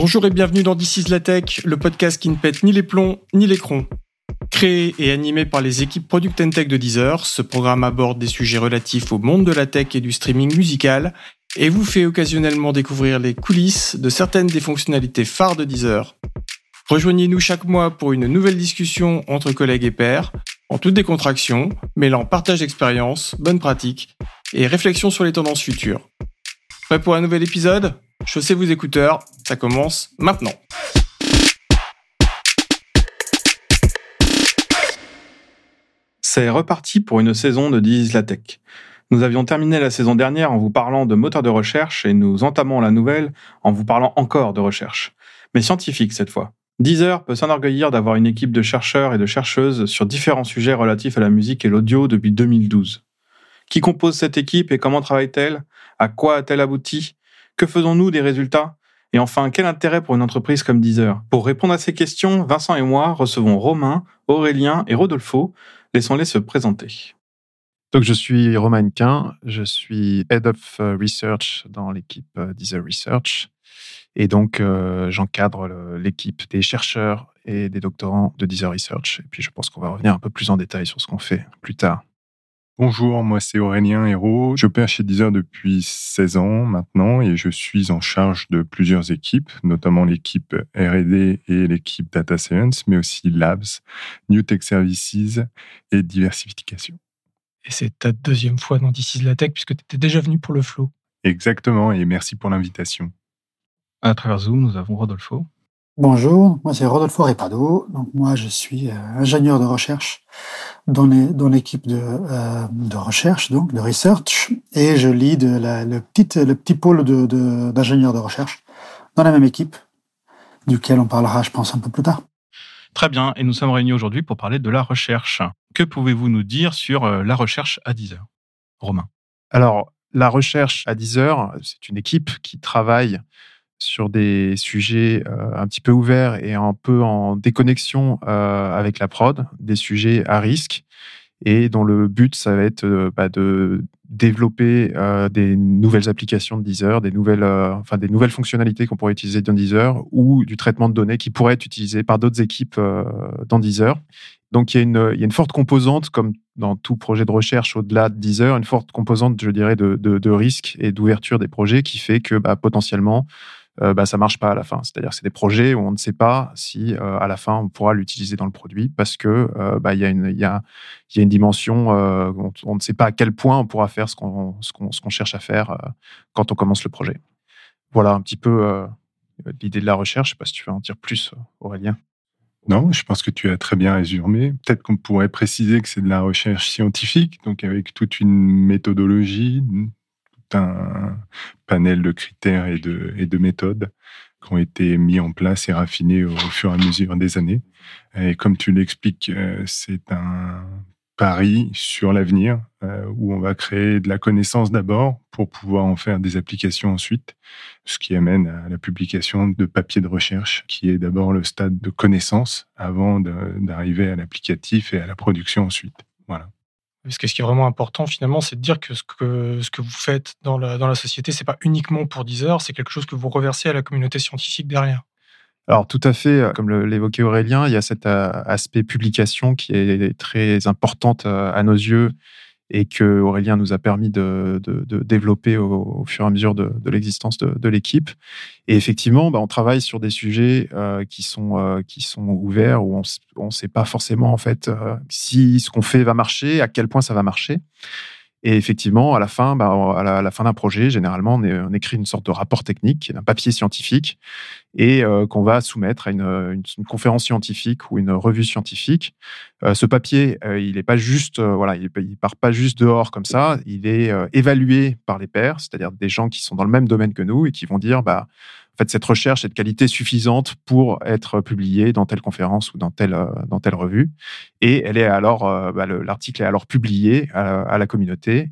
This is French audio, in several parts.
Bonjour et bienvenue dans This is la Tech, le podcast qui ne pète ni les plombs ni les crons. Créé et animé par les équipes Product and Tech de Deezer, ce programme aborde des sujets relatifs au monde de la tech et du streaming musical et vous fait occasionnellement découvrir les coulisses de certaines des fonctionnalités phares de Deezer. Rejoignez-nous chaque mois pour une nouvelle discussion entre collègues et pairs, en toute décontraction, mêlant partage d'expérience, bonnes pratiques et réflexion sur les tendances futures. Prêt pour un nouvel épisode? Chaussez vos écouteurs, ça commence maintenant. C'est reparti pour une saison de Diz la Tech. Nous avions terminé la saison dernière en vous parlant de moteurs de recherche et nous entamons la nouvelle en vous parlant encore de recherche, mais scientifique cette fois. Deezer peut s'enorgueillir d'avoir une équipe de chercheurs et de chercheuses sur différents sujets relatifs à la musique et l'audio depuis 2012. Qui compose cette équipe et comment travaille-t-elle? À quoi a-t-elle abouti? Que faisons-nous des résultats? Et enfin, quel intérêt pour une entreprise comme Deezer? Pour répondre à ces questions, Vincent et moi recevons Romain, Aurélien et Rodolfo. Laissons-les se présenter. Donc, je suis Romain Quin, je suis Head of euh, Research dans l'équipe euh, Deezer Research. Et donc, euh, j'encadre l'équipe des chercheurs et des doctorants de Deezer Research. Et puis, je pense qu'on va revenir un peu plus en détail sur ce qu'on fait plus tard. Bonjour, moi c'est Aurélien Hérault. J'opère chez Deezer depuis 16 ans maintenant et je suis en charge de plusieurs équipes, notamment l'équipe R&D et l'équipe Data Science, mais aussi Labs, New Tech Services et diversification. Et c'est ta deuxième fois dans This la Tech puisque tu étais déjà venu pour le flow. Exactement, et merci pour l'invitation. À travers Zoom, nous avons Rodolfo. Bonjour, moi c'est Rodolfo Repado. Donc moi je suis euh, ingénieur de recherche dans l'équipe de, euh, de recherche, donc de research, et je lead la, le, petit, le petit pôle d'ingénieurs de, de recherche dans la même équipe, duquel on parlera, je pense, un peu plus tard. Très bien, et nous sommes réunis aujourd'hui pour parler de la recherche. Que pouvez-vous nous dire sur euh, la recherche à Deezer Romain Alors, la recherche à Deezer, c'est une équipe qui travaille sur des sujets euh, un petit peu ouverts et un peu en déconnexion euh, avec la prod, des sujets à risque et dont le but, ça va être euh, bah, de développer des nouvelles applications de Deezer, des nouvelles, enfin, des nouvelles fonctionnalités qu'on pourrait utiliser dans Deezer ou du traitement de données qui pourraient être utilisées par d'autres équipes dans Deezer. Donc, il y, a une, y, a une, forte composante, comme dans tout projet de recherche au-delà de Deezer, une forte composante, je dirais, de, de, de risque et d'ouverture des projets qui fait que bah, potentiellement, euh, bah, ça marche pas à la fin. C'est-à-dire c'est des projets où on ne sait pas si euh, à la fin on pourra l'utiliser dans le produit parce que euh, bah, y, a une, y, a, y a une dimension, on, on, ne sait pas à quel point on pourra faire ce qu'on ce qu'on cherche à faire quand on commence le projet. Voilà un petit peu l'idée de la recherche. Je sais pas si tu veux en dire plus, Aurélien. Non, je pense que tu as très bien résumé. Peut-être qu'on pourrait préciser que c'est de la recherche scientifique, donc avec toute une méthodologie, un panel de critères et de, méthodes qui ont été mis en place et raffinés au, fur et à mesure des années. Et comme tu l'expliques, euh, c'est un pari sur l'avenir euh, où on va créer de la connaissance d'abord pour pouvoir en faire des applications ensuite, ce qui amène à la publication de papiers de recherche qui est d'abord le stade de connaissance avant d'arriver à l'applicatif et à la production ensuite. Voilà. Parce que ce qui est vraiment important finalement, c'est de dire que ce que, vous faites dans la, dans la société, c'est pas uniquement pour Deezer, c'est quelque chose que vous reversez à la communauté scientifique derrière. Alors tout à fait, comme l'évoquait Aurélien, il y a cet euh, aspect publication qui est très importante euh, à nos yeux et que Aurélien nous a permis de, développer au, fur et à mesure de, l'existence de, l'équipe. Et effectivement, bah, on travaille sur des sujets euh, qui, sont, euh, qui sont ouverts où on ne sait pas forcément en fait euh, si ce qu'on fait va marcher, à quel point ça va marcher. Et effectivement, à la fin, bah, à la, fin d'un projet, généralement, on, écrit une sorte de rapport technique, un papier scientifique, et euh, qu'on va soumettre à une, conférence scientifique ou une revue scientifique. Euh, ce papier, euh, il n'est pas juste, voilà, il, part pas juste dehors comme ça. Il est évalué par les pairs, c'est-à-dire des gens qui sont dans le même domaine que nous et qui vont dire, bah, fait, cette recherche est de qualité suffisante pour être publiée dans telle conférence ou dans telle, euh, dans telle revue. Et elle est alors, euh, bah, l'article est alors publié à, la communauté.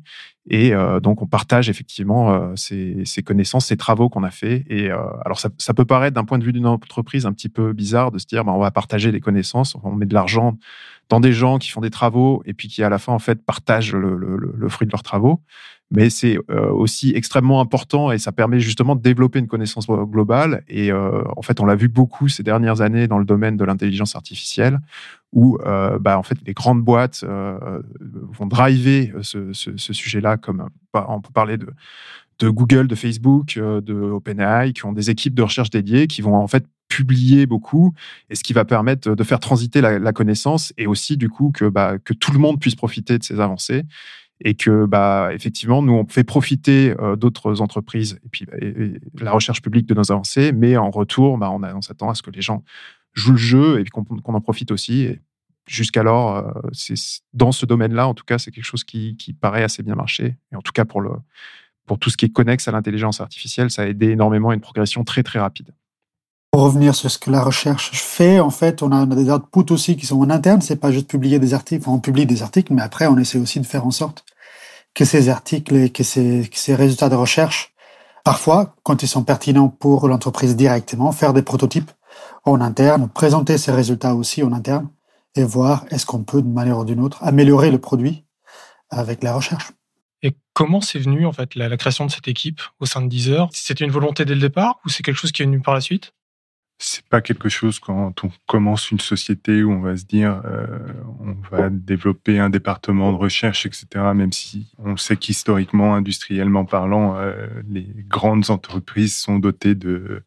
Et euh, donc, on partage effectivement euh, ces, ces, connaissances, ces travaux qu'on a fait. Et euh, alors, ça, peut paraître d'un point de vue d'une entreprise un petit peu bizarre de se dire, bah, on va partager des connaissances, on met de l'argent dans des gens qui font des travaux et puis qui à la fin en fait partagent le, le fruit de leurs travaux. Mais c'est aussi extrêmement important et ça permet justement de développer une connaissance globale. Et en fait, on l'a vu beaucoup ces dernières années dans le domaine de l'intelligence artificielle, où euh, bah, en fait les grandes boîtes euh, vont driver ce, ce, sujet-là, comme bah, on peut parler de, Google, de Facebook, euh, de OpenAI, qui ont des équipes de recherche dédiées, qui vont en fait publier beaucoup, et ce qui va permettre de faire transiter la, connaissance, et aussi du coup que, bah, que tout le monde puisse profiter de ces avancées et que effectivement nous on fait profiter euh, d'autres entreprises et puis la recherche publique de nos avancées mais en retour on s'attend à ce que les gens joue le jeu et qu'on en profite aussi. Et jusqu'alors, euh, dans ce domaine-là, en tout cas, c'est quelque chose qui, paraît assez bien marcher. Et en tout cas, pour, le, pour tout ce qui est connexe à l'intelligence artificielle, ça a aidé énormément à une progression très, très rapide. Pour revenir sur ce que la recherche fait, en fait, on a, des outputs aussi qui sont en interne. C'est pas juste publier des articles. On publie des articles, mais après, on essaie aussi de faire en sorte que ces articles et que ces, que ces résultats de recherche, parfois, quand ils sont pertinents pour l'entreprise directement, faire des prototypes en interne, présenter ces résultats aussi en interne et voir est-ce qu'on peut, d'une manière ou d'une autre, améliorer le produit avec la recherche. Et comment c'est venu, en fait, la, la, création de cette équipe au sein de Deezer? C'était une volonté dès le départ ou c'est quelque chose qui est venu par la suite? C'est pas quelque chose quand on commence une société où on va se dire euh, on va développer un département de recherche, etc. Même si on sait qu'historiquement, industriellement parlant, euh, les grandes entreprises sont dotées de,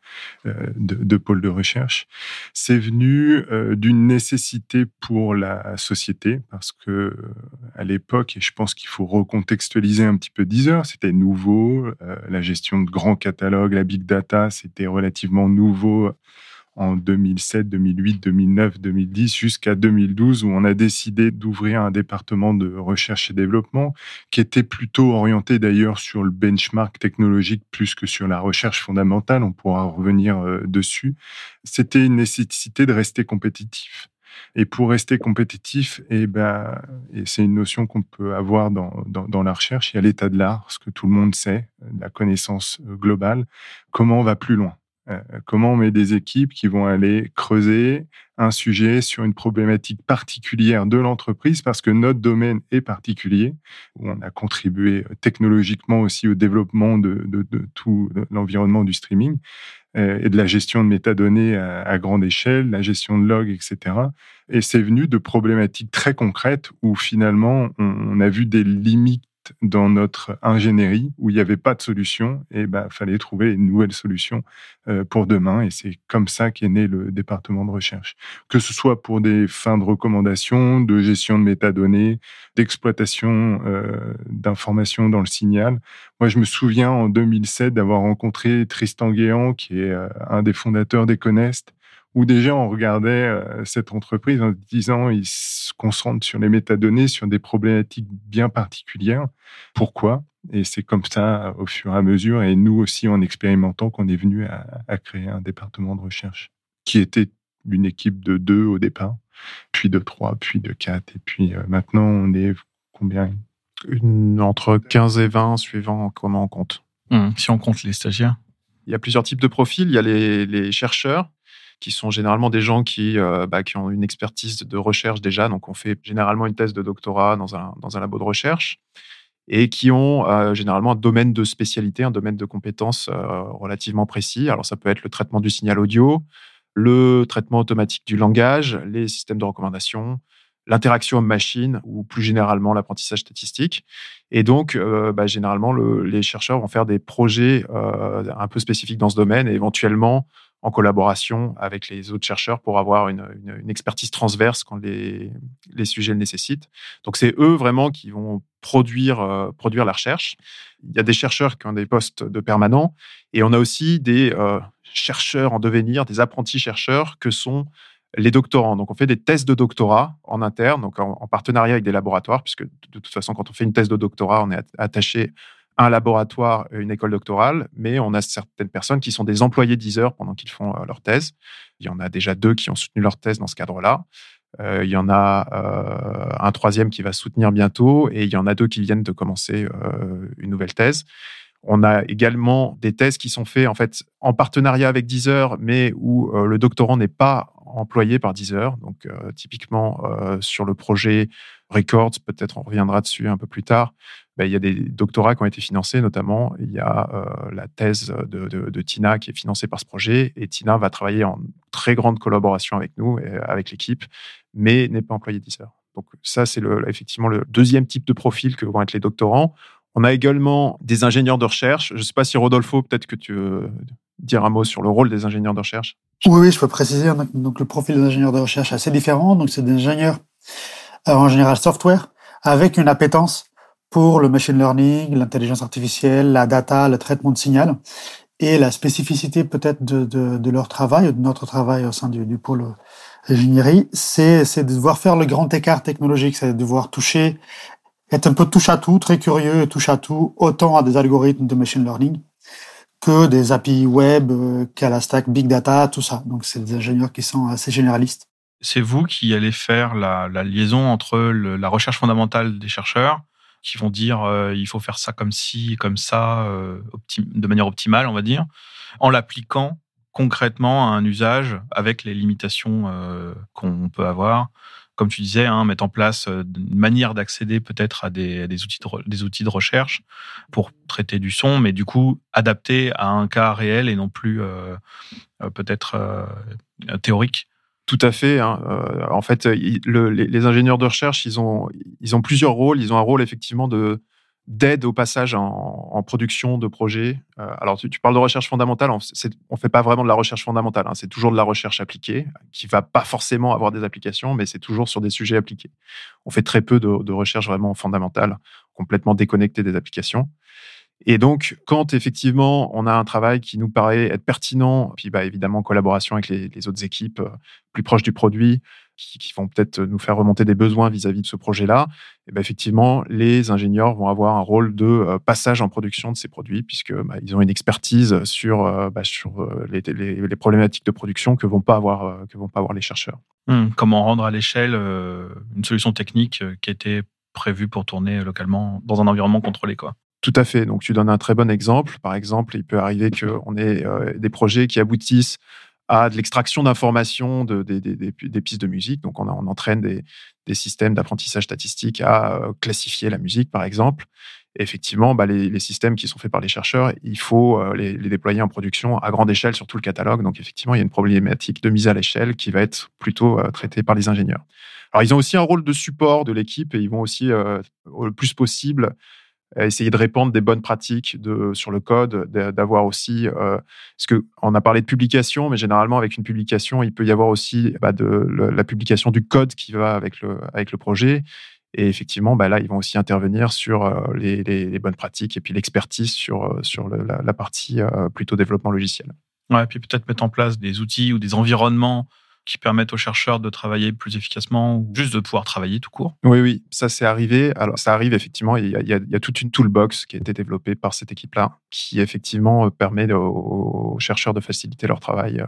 euh, de, de, pôles de recherche. C'est venu euh, d'une nécessité pour la société parce que à l'époque, et je pense qu'il faut recontextualiser un petit peu Deezer, c'était nouveau. Euh, la gestion de grands catalogues, la big data, c'était relativement nouveau en 2007, 2008, 2009, 2010 jusqu'à 2012 où on a décidé d'ouvrir un département de recherche et développement qui était plutôt orienté d'ailleurs sur le benchmark technologique plus que sur la recherche fondamentale. On pourra revenir euh, dessus. C'était une nécessité de rester compétitif. Et pour rester compétitif, et eh ben, et c'est une notion qu'on peut avoir dans, dans, dans, la recherche, il y a l'état de l'art, ce que tout le monde sait, la connaissance euh, globale. Comment on va plus loin? Comment on met des équipes qui vont aller creuser un sujet sur une problématique particulière de l'entreprise parce que notre domaine est particulier, où on a contribué technologiquement aussi au développement de, tout l'environnement du streaming euh, et de la gestion de métadonnées à, à, grande échelle, la gestion de logs, etc. Et c'est venu de problématiques très concrètes où finalement on a vu des limites dans notre ingénierie où il n'y avait pas de solution et ben fallait trouver une nouvelle solution euh, pour demain et c'est comme ça qu'est né le département de recherche. Que ce soit pour des fins de recommandation de gestion de métadonnées d'exploitation euh, d'informations dans le signal. Moi je me souviens en 2007 d'avoir rencontré Tristan Guéant qui est euh, un des fondateurs d'Econest où déjà on regardait euh, cette entreprise en disant ils se concentrent sur les métadonnées, sur des problématiques bien particulières. Pourquoi? Et c'est comme ça, au fur et à mesure, et nous aussi en expérimentant, qu'on est venu à, à, créer un département de recherche qui était une équipe de deux au départ, puis de trois, puis de quatre, et puis euh, maintenant on est combien? Une, Entre 15 et 20, suivant comment on compte. Mmh, si on compte les stagiaires. Il y a plusieurs types de profils. Il y a les, les chercheurs qui sont généralement des gens qui, euh, bah, qui ont une expertise de recherche déjà. Donc, on fait généralement une thèse de doctorat dans un, dans un labo de recherche et qui ont euh, généralement un domaine de spécialité, un domaine de compétences euh, relativement précis. Alors, ça peut être le traitement du signal audio, le traitement automatique du langage, les systèmes de recommandation, l'interaction homme-machine ou plus généralement l'apprentissage statistique. Et donc, bah, généralement, le, les chercheurs vont faire des projets un peu spécifiques dans ce domaine et éventuellement en collaboration avec les autres chercheurs pour avoir une, expertise transverse quand les, sujets le nécessitent. Donc c'est eux vraiment qui vont produire, euh, produire la recherche. Il y a des chercheurs qui ont des postes de permanents et on a aussi des euh, chercheurs en devenir, des apprentis chercheurs que sont les doctorants. Donc on fait des tests de doctorat en interne, donc en, en partenariat avec des laboratoires, puisque de toute façon quand on fait une thèse de doctorat, on est attaché un laboratoire, une école doctorale, mais on a certaines personnes qui sont des employés Deezer pendant qu'ils font euh, leur thèse. Il y en a déjà deux qui ont soutenu leur thèse dans ce cadre-là. il y en a un troisième qui va soutenir bientôt et il y en a deux qui viennent de commencer une nouvelle thèse. On a également des thèses qui sont faites en fait en partenariat avec Deezer, mais où le doctorant n'est pas employé par Deezer. Donc typiquement sur le projet Records, peut-être on reviendra dessus un peu plus tard. Ben, il y a des doctorats qui ont été financés, notamment il y a euh, la thèse de, Tina qui est financée par ce projet, et Tina va travailler en très grande collaboration avec nous et avec l'équipe, mais n'est pas employée Deezer. Donc ça, c'est effectivement le deuxième type de profil que vont être les doctorants. On a également des ingénieurs de recherche. Je ne sais pas si Rodolfo, peut-être que tu veux dire un mot sur le rôle des ingénieurs de recherche? Oui, oui, je peux préciser. Donc, le profil des ingénieurs de recherche est assez différent. Donc, c'est des ingénieurs euh, en général software avec une appétence pour le machine learning, l'intelligence artificielle, la data, le traitement de signal. Et la spécificité peut-être de, de, de, leur travail, de notre travail au sein du, du pôle ingénierie, c'est, c'est de devoir faire le grand écart technologique, c'est de devoir toucher, être un peu touche à tout, très curieux touche à tout, autant à des algorithmes de machine learning que des API web, euh, qu'à la stack big data, tout ça. Donc c'est des ingénieurs qui sont assez généralistes. C'est vous qui allez faire la, la liaison entre le, la recherche fondamentale des chercheurs qui vont dire euh, il faut faire ça comme ci, comme ça, euh, de manière optimale, on va dire, en l'appliquant concrètement à un usage avec les limitations euh, qu'on peut avoir. Comme tu disais, hein, mettre en place une manière d'accéder peut-être à des, des, outils de, des outils de recherche pour traiter du son, mais du coup adapté à un cas réel et non plus peut-être théorique. Tout à fait. Hein. Euh, en fait, les, ingénieurs de recherche, ils ont, plusieurs rôles. Ils ont un rôle effectivement de d'aide au passage en, production de projets. Euh, alors, tu, parles de recherche fondamentale. On ne fait pas vraiment de la recherche fondamentale. Hein. C'est toujours de la recherche appliquée, qui va pas forcément avoir des applications, mais c'est toujours sur des sujets appliqués. On fait très peu de, de recherche vraiment fondamentale, complètement déconnectée des applications. Et donc, quand effectivement on a un travail qui nous paraît être pertinent, puis bah, évidemment en collaboration avec les, autres équipes euh, plus proches du produit, qui, vont peut-être nous faire remonter des besoins vis-à-vis de ce projet-là, et bah, effectivement, les ingénieurs vont avoir un rôle de euh, passage en production de ces produits, puisque bah, ils ont une expertise sur, euh, sur les, problématiques de production que vont avoir vont pas avoir les chercheurs. Hum, comment rendre à l'échelle une solution technique qui été prévue pour tourner localement dans un environnement contrôlé, quoi. Tout à fait. Donc, tu donnes un très bon exemple. Par exemple, il peut arriver qu'on ait euh, des projets qui aboutissent à de l'extraction d'informations de, des pistes de musique. Donc, on, entraîne des, systèmes d'apprentissage statistique à euh, classifier la musique, par exemple. Et effectivement, bah, les, systèmes qui sont faits par les chercheurs, il faut euh, les, déployer en production à grande échelle sur tout le catalogue. Donc, effectivement, il y a une problématique de mise à l'échelle qui va être plutôt traitée par les ingénieurs. Alors, ils ont aussi un rôle de support de l'équipe et ils vont aussi, le plus possible, essayer de répandre des bonnes pratiques de, sur le code, d'avoir aussi, euh, parce que on a parlé de publication, mais généralement avec une publication, il peut y avoir aussi bah, de la publication du code qui va avec le avec le projet. Et effectivement, bah là, ils vont aussi intervenir sur euh, les, bonnes pratiques et puis l'expertise sur euh, sur la, partie plutôt développement logiciel. Ouais, et puis peut-être mettre en place des outils ou des environnements qui permettent aux chercheurs de travailler plus efficacement ou juste de pouvoir travailler tout court Oui, oui, ça c'est arrivé. Alors ça arrive effectivement, il y, a, toute une toolbox qui a été développée par cette équipe-là, qui effectivement euh, permet aux, chercheurs de faciliter leur travail. Euh,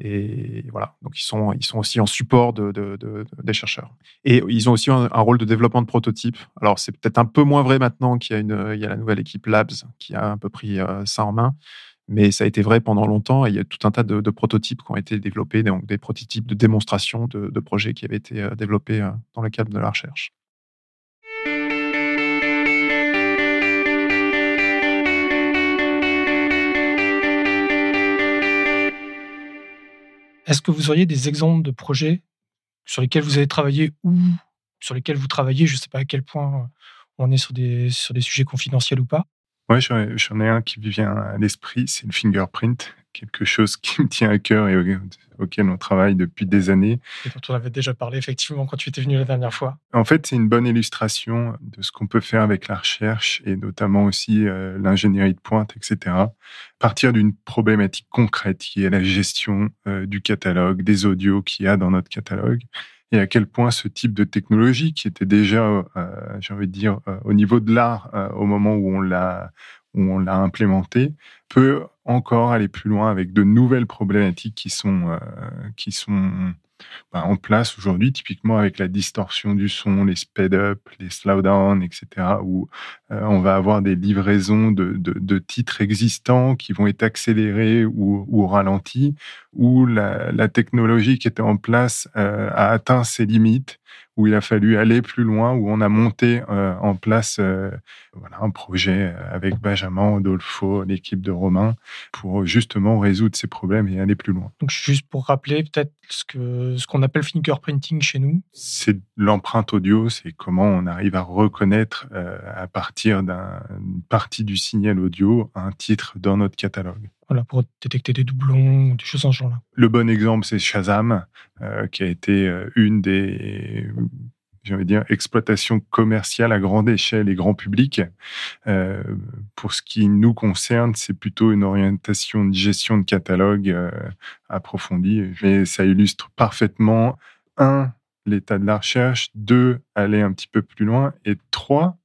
et voilà, donc ils sont, ils sont aussi en support de, des chercheurs. Et ils ont aussi un, rôle de développement de prototypes. Alors c'est peut-être un peu moins vrai maintenant qu'il y y a la nouvelle équipe Labs qui a un peu pris euh, ça en main mais ça a été vrai pendant longtemps et il y a tout un tas de, prototypes qui ont été développés, donc des prototypes de démonstration de, projets qui avaient été euh, développés euh, dans le cadre de la recherche. Est-ce que vous auriez des exemples de projets sur lesquels vous avez travaillé ou sur lesquels vous travaillez? Je ne sais pas à quel point on est sur des, sur des sujets confidentiels ou pas. Oui, j'en ai un qui vient à l'esprit, c'est le fingerprint, quelque chose qui me tient à cœur et auquel on travaille depuis des années. Et dont on avait déjà parlé effectivement quand tu étais venu la dernière fois. En fait, c'est une bonne illustration de ce qu'on peut faire avec la recherche et notamment aussi euh, l'ingénierie de pointe, etc. Partir d'une problématique concrète qui est la gestion euh, du catalogue, des audios qu'il y a dans notre catalogue et à quel point ce type de technologie qui était déjà, euh, j'ai envie de dire, euh, au niveau de l'art euh, au moment où on l'a où on l'a implémenté, peut encore aller plus loin avec de nouvelles problématiques qui sont qui sont ben, en place aujourd'hui, typiquement avec la distorsion du son, les speed-up, les slow-down, etc., où euh, on va avoir des livraisons de, de, titres existants qui vont être accélérés ou, ou ralentis, où la, la, technologie qui était en place euh, a atteint ses limites où il a fallu aller plus loin, où on a monté euh, en place euh, voilà, un projet euh, avec Benjamin, Adolfo, l'équipe de Romain, pour justement résoudre ces problèmes et aller plus loin. Donc juste pour rappeler peut-être ce que ce qu'on appelle fingerprinting chez nous. C'est l'empreinte audio, c'est comment on arrive à reconnaître à partir d'une partie du signal audio un titre dans notre catalogue voilà, pour détecter des doublons, des choses en ce genre-là. Le bon exemple, c'est Shazam, euh, qui a été euh, une des j'allais dire, exploitations commerciales à grande échelle et grand public. Euh, pour ce qui nous concerne, c'est plutôt une orientation de gestion de catalogue approfondie, mais ça illustre parfaitement, un, l'état de la recherche, deux, aller un petit peu plus loin, et trois,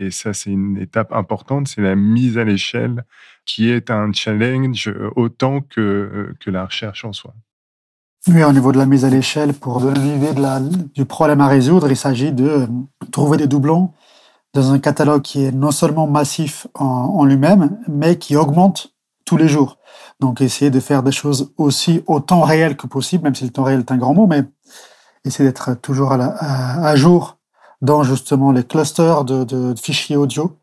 et ça c'est une étape importante, c'est la mise à l'échelle qui est un challenge autant que, que la recherche en soi. Oui, au niveau de la mise à l'échelle, pour donner l'idée du problème à résoudre, il s'agit de trouver des doublons dans un catalogue qui est non seulement massif en, lui-même, mais qui augmente tous les jours. Donc, essayer de faire des choses aussi au temps réel que possible, même si le temps réel est un grand mot, mais essayer d'être toujours la, à, jour dans justement les clusters de, fichiers audio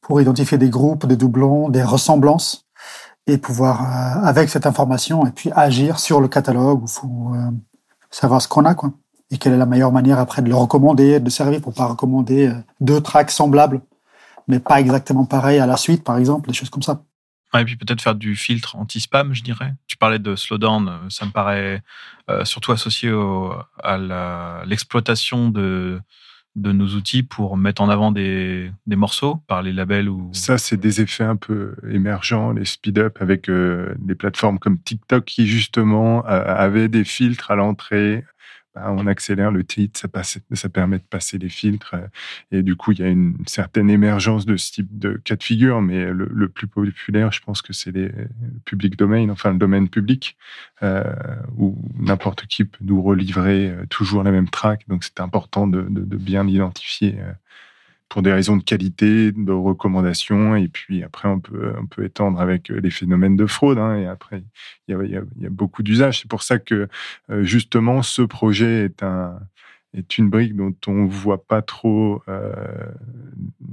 pour identifier des groupes, des doublons, des ressemblances et pouvoir, euh, avec cette information, et puis agir sur le catalogue. Il faut euh, savoir ce qu'on a, quoi. Et quelle est la meilleure manière après de le recommander, de servir pour pas recommander euh, deux tracks semblables, mais pas exactement pareils à la suite, par exemple, des choses comme ça. et puis peut-être faire du filtre anti-spam, je dirais. Tu parlais de slowdown, ça me paraît surtout associé à l'exploitation de de nos outils pour mettre en avant des, morceaux par les labels ou ça c'est des effets un peu émergents les speed up avec euh, des plateformes comme TikTok qui justement avaient des filtres à l'entrée on accélère le titre, ça, permet de passer les filtres. Euh, et du coup, il y a une certaine émergence de ce type de cas de figure, mais le, plus populaire, je pense que c'est les public domain, enfin le domaine public, euh, où n'importe qui peut nous relivrer euh, toujours la même track. Donc, c'est important de, de, de bien l'identifier pour des raisons de qualité, de recommandation, et puis après on peut on peut étendre avec euh, les phénomènes de fraude. Hein, et après il y a, beaucoup d'usages. C'est pour ça que euh, justement ce projet est un est une brique dont on voit pas trop, euh,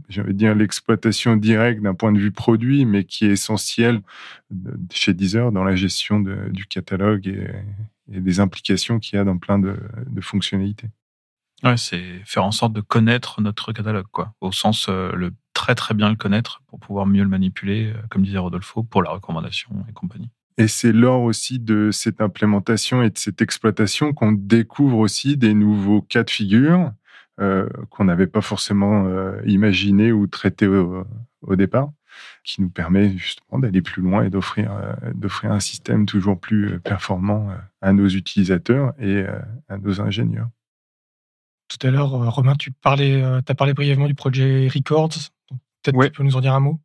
j'allais dire l'exploitation directe d'un point de vue produit, mais qui est essentielle chez Deezer dans la gestion du catalogue et, des implications qu'il y a dans plein de fonctionnalités. Ouais, c'est faire en sorte de connaître notre catalogue, quoi. Au sens euh, le très très bien le connaître pour pouvoir mieux le manipuler, euh, comme disait Rodolfo, pour la recommandation et compagnie. Et c'est lors aussi de cette implémentation et de cette exploitation qu'on découvre aussi des nouveaux cas de figure euh, qu'on n'avait pas forcément euh, imaginé ou traité au, au, départ, qui nous permet justement d'aller plus loin et d'offrir d'offrir un système toujours plus performant à nos utilisateurs et à nos ingénieurs. Tout à l'heure, euh, Romain, tu parlais, euh, as parlé brièvement du projet Records. Peut-être tu peux nous en dire un mot?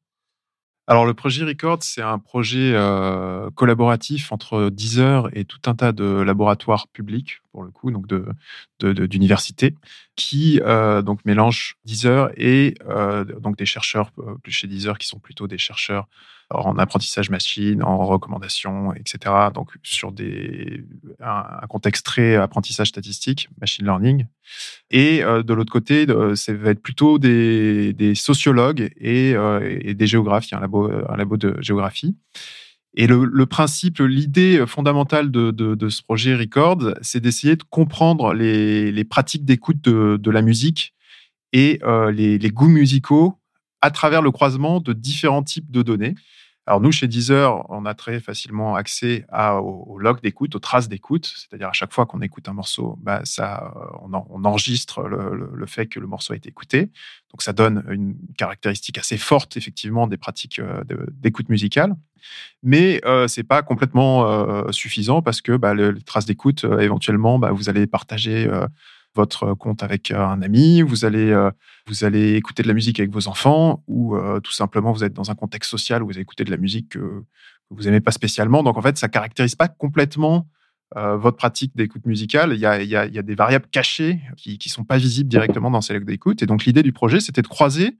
Alors le projet Records, c'est un projet euh, collaboratif entre Deezer et tout un tas de laboratoires publics, pour le coup, donc de d'universités, qui donc mélange Deezer et donc des chercheurs chez Deezer qui sont plutôt des chercheurs en apprentissage machine, en recommandation, etc. Donc sur des, un, contexte très apprentissage statistique, machine learning. Et euh, de l'autre côté, ça va être plutôt des, des sociologues et, euh, des géographes. Un labo, un labo de géographie. Et le, principe, l'idée fondamentale de, de, ce projet Record, c'est d'essayer de comprendre les, les pratiques d'écoute de, de, la musique et euh, les, les goûts musicaux à travers le croisement de différents types de données. Alors nous, chez Deezer, on a très facilement accès à, au, log d'écoute, aux traces d'écoute, c'est-à-dire à chaque fois qu'on écoute un morceau, bah, euh, on, enregistre le, fait que le morceau a été écouté. Donc ça donne une caractéristique assez forte, effectivement, des pratiques euh, d'écoute musicale. Mais euh, c'est pas complètement euh, suffisant parce que bah, les, traces d'écoute, éventuellement, bah, vous allez partager votre compte avec euh, un ami, vous allez, euh, vous allez écouter de la musique avec vos enfants, ou euh, tout simplement vous êtes dans un contexte social où vous écoutez de la musique que, vous n'aimez pas spécialement. Donc en fait, ça caractérise pas complètement euh, votre pratique d'écoute musicale, il y a, a, y a, des variables cachées qui ne sont pas visibles directement dans ces logs d'écoute. Et donc l'idée du projet, c'était de croiser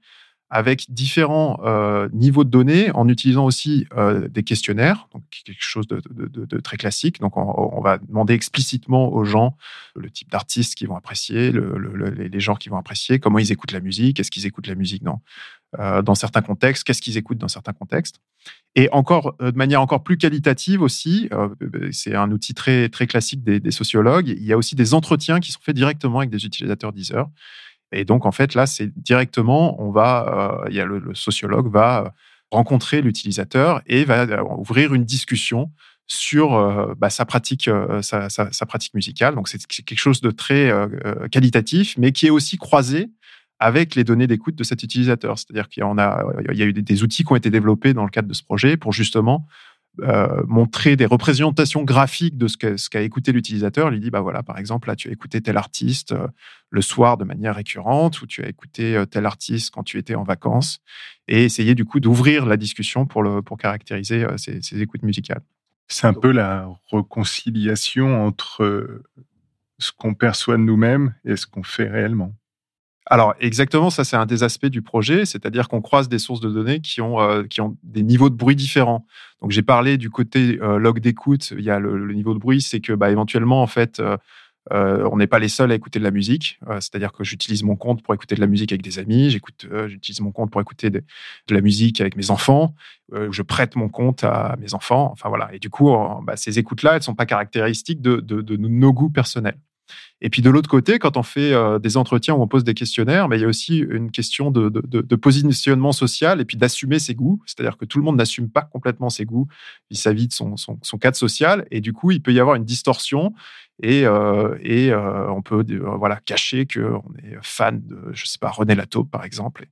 avec différents euh, niveaux de données en utilisant aussi euh, des questionnaires, donc quelque chose de, très classique. Donc on, va demander explicitement aux gens le type d'artistes qu'ils vont apprécier, le, le, les genres qu'ils vont apprécier, comment ils écoutent la musique, est-ce qu'ils écoutent la musique dans, euh, certains contextes, qu'est-ce qu'ils écoutent dans certains contextes. Et encore de manière encore plus qualitative aussi, c'est un outil très très classique des, des, sociologues. Il y a aussi des entretiens qui sont faits directement avec des utilisateurs Deezer. Et donc, en fait, là, c'est directement, on va, euh, il y a le, sociologue va rencontrer l'utilisateur et va euh, ouvrir une discussion sur euh, bah, sa pratique, euh, sa, pratique musicale. Donc, c'est quelque chose de très euh, qualitatif, mais qui est aussi croisé avec les données d'écoute de cet utilisateur. C'est-à-dire qu'il y en a, il y a eu des, outils qui ont été développés dans le cadre de ce projet pour justement euh, montrer des représentations graphiques de ce qu'a ce qu'a écouté l'utilisateur. Il dit, bah voilà, par exemple, là, tu as écouté tel artiste euh, le soir de manière récurrente, ou tu as écouté euh, tel artiste quand tu étais en vacances, et essayer du coup d'ouvrir la discussion pour, le, pour caractériser ces, ces écoutes musicales. C'est un peu la réconciliation entre ce qu'on perçoit de nous-mêmes et ce qu'on fait réellement. Alors exactement, ça c'est un des aspects du projet, c'est-à-dire qu'on croise des sources de données qui ont, euh, qui ont des niveaux de bruit différents. Donc j'ai parlé du côté euh, log d'écoute, il y a le, niveau de bruit, c'est que bah, éventuellement en fait euh, on n'est pas les seuls à écouter de la musique, c'est-à-dire que j'utilise mon compte pour écouter de la musique avec des amis, j'écoute, j'utilise mon compte pour écouter de, la musique avec mes enfants, je prête mon compte à mes enfants, enfin voilà. Et du coup, bah, ces écoutes-là, elles sont pas caractéristiques de nos goûts personnels. Et puis de l'autre côté, quand on fait euh, des entretiens où on pose des questionnaires, mais il y a aussi une question de, positionnement social et puis d'assumer ses goûts. C'est-à-dire que tout le monde n'assume pas complètement ses goûts vis-à-vis de son, cadre social. Et du coup, il peut y avoir une distorsion et, euh, euh, on peut voilà, cacher qu'on est fan de, je sais pas, René Lataupe, par exemple.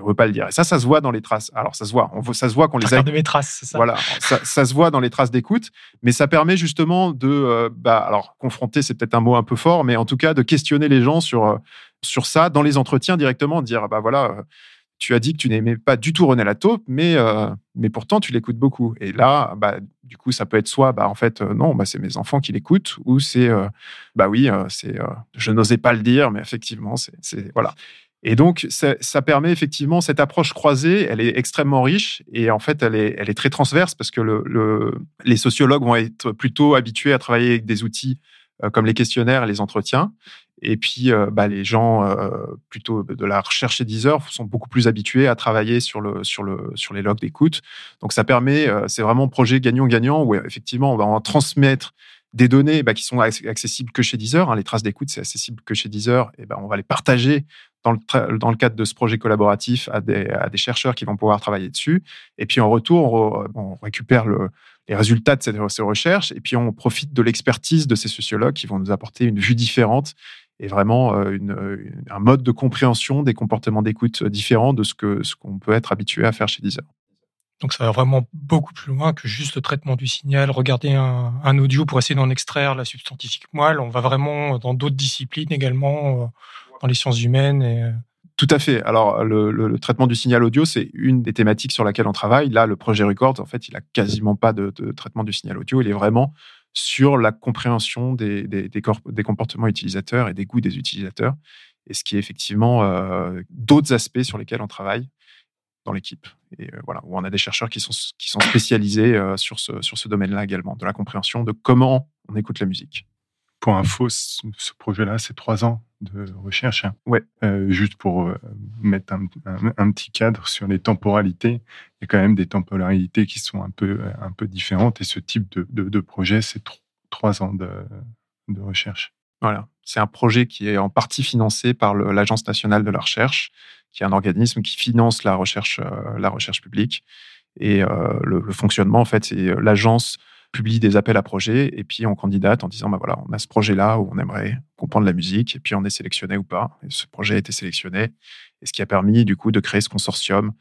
On veut pas le dire. Et ça, ça se voit dans les traces. Alors, ça se voit. On, ça se voit qu'on les a. de mes traces, ça. Voilà. Ça, ça, se voit dans les traces d'écoute, mais ça permet justement de, euh, bah, alors, confronter, c'est peut-être un mot un peu fort, mais en tout cas, de questionner les gens sur, euh, sur ça dans les entretiens directement, de dire, bah voilà, euh, tu as dit que tu n'aimais pas du tout René Lataupe, mais, euh, mais pourtant, tu l'écoutes beaucoup. Et là, bah, du coup, ça peut être soit, bah, en fait, euh, non, bah, c'est mes enfants qui l'écoutent, ou c'est, bah oui, c'est, je n'osais pas le dire, mais effectivement, c'est, voilà. Et donc, ça, permet effectivement cette approche croisée, elle est extrêmement riche et en fait, elle est, très transverse parce que le, le, les sociologues vont être plutôt habitués à travailler avec des outils euh, comme les questionnaires et les entretiens. Et puis, euh, bah, les gens euh, plutôt de la recherche et Deezer sont beaucoup plus habitués à travailler sur, le, sur, le, sur les logs d'écoute. Donc, ça permet, c'est vraiment un projet gagnant-gagnant où effectivement, on va en transmettre des données bah, qui sont accessibles que chez Deezer. Hein. Les traces d'écoute, c'est accessible que chez Deezer. Et ben, on va les partager dans le, cadre de ce projet collaboratif à des, chercheurs qui vont pouvoir travailler dessus. Et puis en retour, on, récupère le, les résultats de ces recherches et puis on profite de l'expertise de ces sociologues qui vont nous apporter une vue différente et vraiment euh, un mode de compréhension des comportements d'écoute différents de ce ce qu'on peut être habitué à faire chez Deezer. Donc ça va vraiment beaucoup plus loin que juste le traitement du signal, regarder un, audio pour essayer d'en extraire la substantifique moelle. On va vraiment dans d'autres disciplines également, euh, dans les sciences humaines. Et... Euh, Tout à fait. Alors le, traitement du signal audio, c'est une des thématiques sur laquelle on travaille. Là, le projet Record, en fait, il a quasiment pas de, traitement du signal audio. Il est vraiment sur la compréhension des, comportements utilisateurs et des goûts des utilisateurs, et ce qui est effectivement euh, d'autres aspects sur lesquels on travaille dans l'équipe. Et euh, voilà, où on a des chercheurs qui sont, qui sont spécialisés euh, sur ce, sur ce domaine-là également, de la compréhension de comment on écoute la musique. Pour info, ce projet-là, c'est trois ans de recherche. Hein. Ouais. Euh, juste pour euh, mettre un, un, un, petit cadre sur les temporalités, il y a quand même des temporalités qui sont un peu, un peu différentes. Et ce type de, de, de projet, c'est trois ans de, de recherche. Voilà. C'est un projet qui est en partie financé par l'Agence nationale de la recherche, qui est un organisme qui finance la recherche, euh, la recherche publique. Et euh, le, fonctionnement, en fait, c'est l'agence publie des appels à projets et puis on candidate en disant bah voilà, on a ce projet-là où on aimerait comprendre la musique et puis on est sélectionné ou pas. Et ce projet a été sélectionné et ce qui a permis du coup de créer ce consortium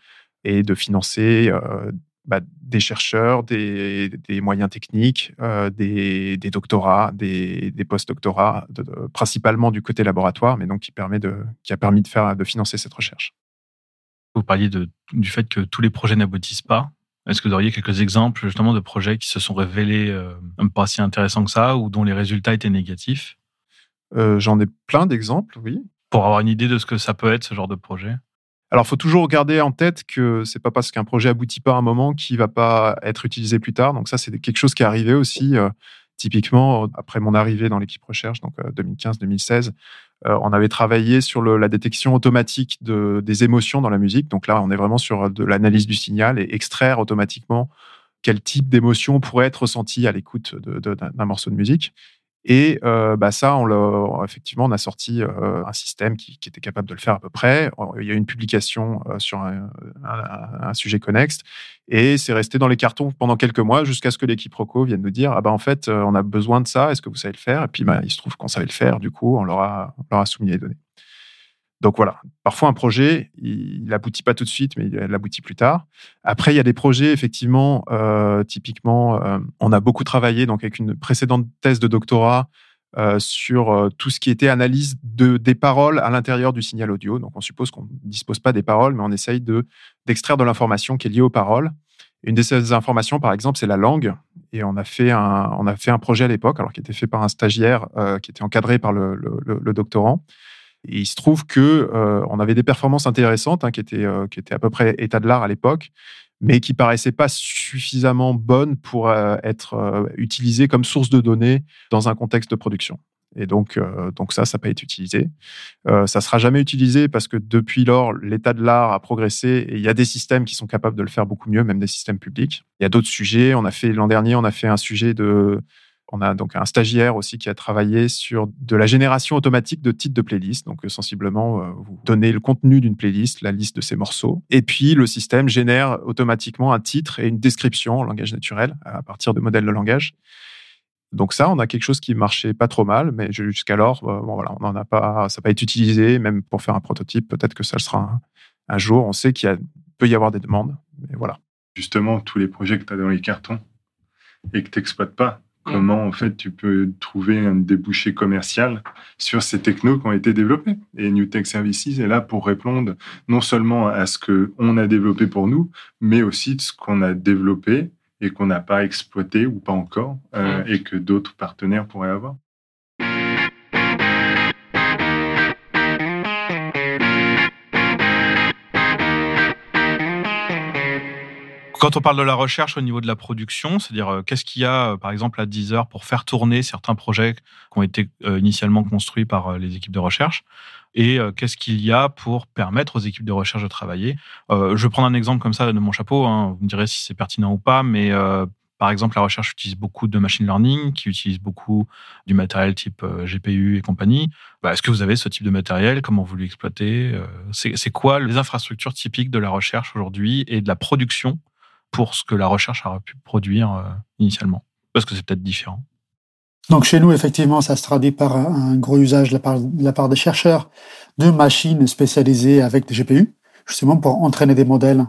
et de financer euh, bah, des chercheurs, des, des moyens techniques, euh, des, des, doctorats, des, des post-doctorats, de, de, principalement du côté laboratoire, mais donc qui, permet de, qui a permis de, faire, de financer cette recherche. Vous parliez de, du fait que tous les projets n'aboutissent pas. Est-ce que vous auriez quelques exemples justement de projets qui se sont révélés euh, pas si intéressants que ça ou dont les résultats étaient négatifs? Euh, J'en ai plein d'exemples, oui. Pour avoir une idée de ce que ça peut être ce genre de projet. Alors, il faut toujours garder en tête que c'est pas parce qu'un projet aboutit pas à un moment qu'il va pas être utilisé plus tard. Donc ça, c'est quelque chose qui est arrivé aussi. Euh, typiquement, après mon arrivée dans l'équipe recherche, donc 2015-2016, euh, euh, on avait travaillé sur la détection automatique de, des émotions dans la musique. Donc là, on est vraiment sur de l'analyse du signal et extraire automatiquement quel type d'émotion pourrait être ressenti à l'écoute d'un morceau de musique. Et euh, bah ça, on effectivement, on a sorti euh, un système qui, qui, était capable de le faire à peu près. Il y a eu une publication euh, sur un, un, un, sujet connexe et c'est resté dans les cartons pendant quelques mois jusqu'à ce que l'équipe Rocco vienne nous dire ah bah en fait, on a besoin de ça. Est-ce que vous savez le faire? Et puis bah, il se trouve qu'on savait le faire. Du coup, on leur a, on leur a soumis les données. Donc voilà, parfois un projet, il n'aboutit pas tout de suite, mais il aboutit plus tard. Après, il y a des projets, effectivement, euh, typiquement, euh, on a beaucoup travaillé donc avec une précédente thèse de doctorat euh, sur tout ce qui était analyse de, des paroles à l'intérieur du signal audio. Donc on suppose qu'on ne dispose pas des paroles, mais on essaye de, d'extraire de l'information qui est liée aux paroles. Une de ces informations, par exemple, c'est la langue. Et on a fait un, on a fait un projet à l'époque, alors qui était fait par un stagiaire qui était encadré par le doctorant. Et il se trouve que euh, on avait des performances intéressantes hein, qui étaient euh, qui étaient à peu près état de l'art à l'époque, mais qui paraissaient pas suffisamment bonnes pour euh, être utilisées comme source de données dans un contexte de production. Et donc, donc ça, ça n'a pas été utilisé. Euh, ça sera jamais utilisé parce que depuis lors, l'état de l'art a progressé et il y a des systèmes qui sont capables de le faire beaucoup mieux, même des systèmes publics. Il y a d'autres sujets. On a fait l'an dernier, on a fait un sujet de on a donc un stagiaire aussi qui a travaillé sur de la génération automatique de titres de playlist. Donc, euh, sensiblement, euh, vous donnez le contenu d'une playlist, la liste de ses morceaux. Et puis, le système génère automatiquement un titre et une description en langage naturel à partir de modèles de langage. Donc ça, on a quelque chose qui marchait pas trop mal, mais jusqu'alors, euh, bon, voilà, on n'en a pas, ça n'a pas été utilisé, même pour faire un prototype. Peut-être que ça le sera un, jour. On sait qu'il peut y avoir des demandes, mais voilà. Justement, tous les projets que tu as dans les cartons et que tu n'exploites pas, comment en fait tu peux trouver un débouché commercial sur ces technos qui ont été développés. Et New Tech Services est là pour répondre non seulement à ce qu'on a développé pour nous, mais aussi de ce qu'on a développé et qu'on n'a pas exploité ou pas encore, euh, et que d'autres partenaires pourraient avoir. Quand on parle de la recherche au niveau de la production, c'est-à-dire euh, qu'est-ce qu'il y a, euh, par exemple, à Deezer pour faire tourner certains projets qui ont été euh, initialement construits par les équipes de recherche et qu'est-ce qu'il y a pour permettre aux équipes de recherche de travailler? je vais prendre un exemple comme ça de mon chapeau, hein, vous me direz si c'est pertinent ou pas, mais par exemple, la recherche utilise beaucoup de machine learning, qui utilise beaucoup du matériel type GPU et compagnie. Bah, est-ce que vous avez ce type de matériel? Comment vous l'exploitez? C'est quoi les infrastructures typiques de la recherche aujourd'hui et de la production pour ce que la recherche aurait pu produire euh, initialement Parce que c'est peut-être différent. Donc chez nous, effectivement, ça se traduit par un gros usage de la part, des chercheurs de machines spécialisées avec des GPU, justement pour entraîner des modèles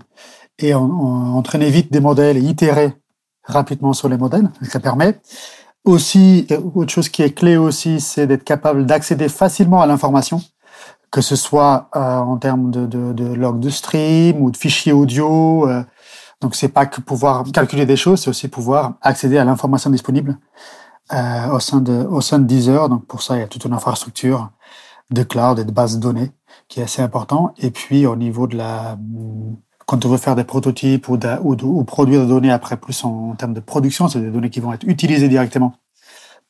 et entraîner vite des modèles et itérer rapidement sur les modèles. Ça permet aussi, autre chose qui est clé aussi, c'est d'être capable d'accéder facilement à l'information, que ce soit euh, en termes de, de, de stream ou de fichiers audio, euh, donc c'est pas que pouvoir calculer des choses, c'est aussi pouvoir accéder à l'information disponible euh, au sein de au sein de Deezer. Donc pour ça, il y a toute une infrastructure de cloud et de base de données qui est assez important. Et puis au niveau de la quand on veut faire des prototypes ou, ou, ou produire des données après plus en, termes de production, c'est des données qui vont être utilisées directement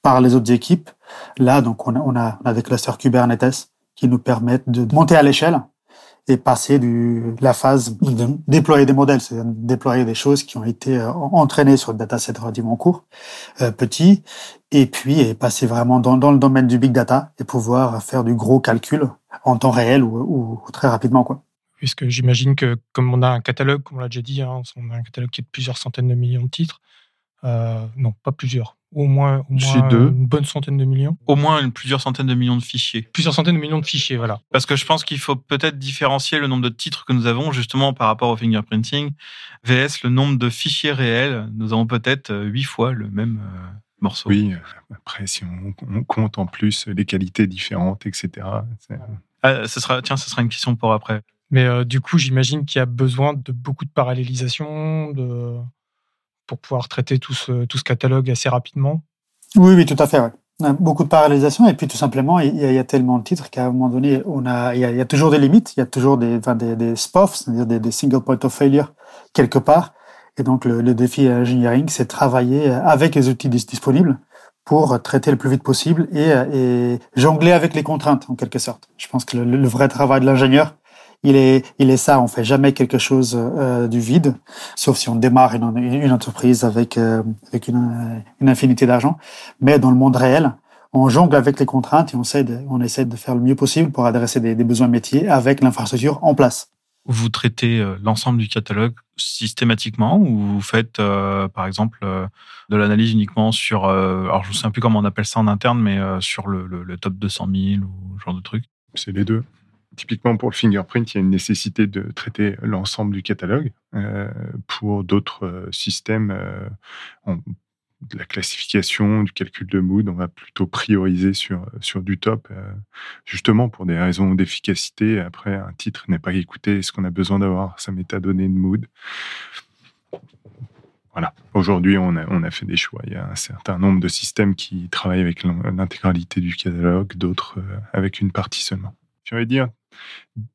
par les autres équipes. Là, donc on a, on a, on a des clusters Kubernetes qui nous permettent de monter à l'échelle et passer du la phase de déployer des modèles, c'est déployer des choses qui ont été euh, entraînées sur le dataset relativement court, euh, petit, et puis passer vraiment dans, le domaine du big data et pouvoir faire du gros calcul en temps réel ou, ou très rapidement quoi. Puisque j'imagine que comme on a un catalogue, comme on l'a déjà dit, hein, on a un catalogue qui est de plusieurs centaines de millions de titres, euh, non pas plusieurs, au moins, au moins une bonne centaine de millions. Au moins une, plusieurs centaines de millions de fichiers. Plusieurs centaines de millions de fichiers, voilà. Parce que je pense qu'il faut peut-être différencier le nombre de titres que nous avons justement par rapport au fingerprinting, VS le nombre de fichiers réels. Nous avons peut-être euh, huit fois le même euh, morceau. Oui, après si on, compte en plus les qualités différentes, etc. Ah, ce sera, tiens, ce sera une question pour après. Mais euh, du coup, j'imagine qu'il y a besoin de beaucoup de parallélisation de... pour pouvoir traiter tout ce, tout ce catalogue assez rapidement. Oui, oui, tout à fait. Beaucoup de parallélisation et puis tout simplement, il y a, tellement de titres qu'à un moment donné, on a, il y a, toujours des limites, il y a toujours des, enfin, des, des c'est-à-dire des, des, single point of failure quelque part. Et donc le, le défi engineering, c'est travailler avec les outils disponibles pour traiter le plus vite possible et, jongler avec les contraintes en quelque sorte. Je pense que le vrai travail de l'ingénieur, il est, il est ça. On fait jamais quelque chose euh, du vide, sauf si on démarre une, une entreprise avec, euh, avec une, une infinité d'argent. Mais dans le monde réel, on jongle avec les contraintes et on essaie de, on essaie de faire le mieux possible pour adresser des, des besoins métiers avec l'infrastructure en place. Vous traitez euh, l'ensemble du catalogue systématiquement ou vous faites, euh, par exemple, euh, de l'analyse uniquement sur, alors je ne sais plus comment on appelle ça en interne, mais sur le, le, le top 200 000 ou ce genre de truc? C'est les deux typiquement pour le fingerprint, il y a une nécessité de traiter l'ensemble du catalogue. Euh, pour d'autres euh, systèmes, euh, de la classification, du calcul de mood, on va plutôt prioriser sur, sur du top, justement pour des raisons d'efficacité. Après, un titre n'est pas écouté, est-ce qu'on a besoin d'avoir sa métadonnée de mood? Voilà. Aujourd'hui, on a, on a fait des choix. Il y a un certain nombre de systèmes qui travaillent avec l'intégralité du catalogue, d'autres avec une partie seulement. J'allais dire,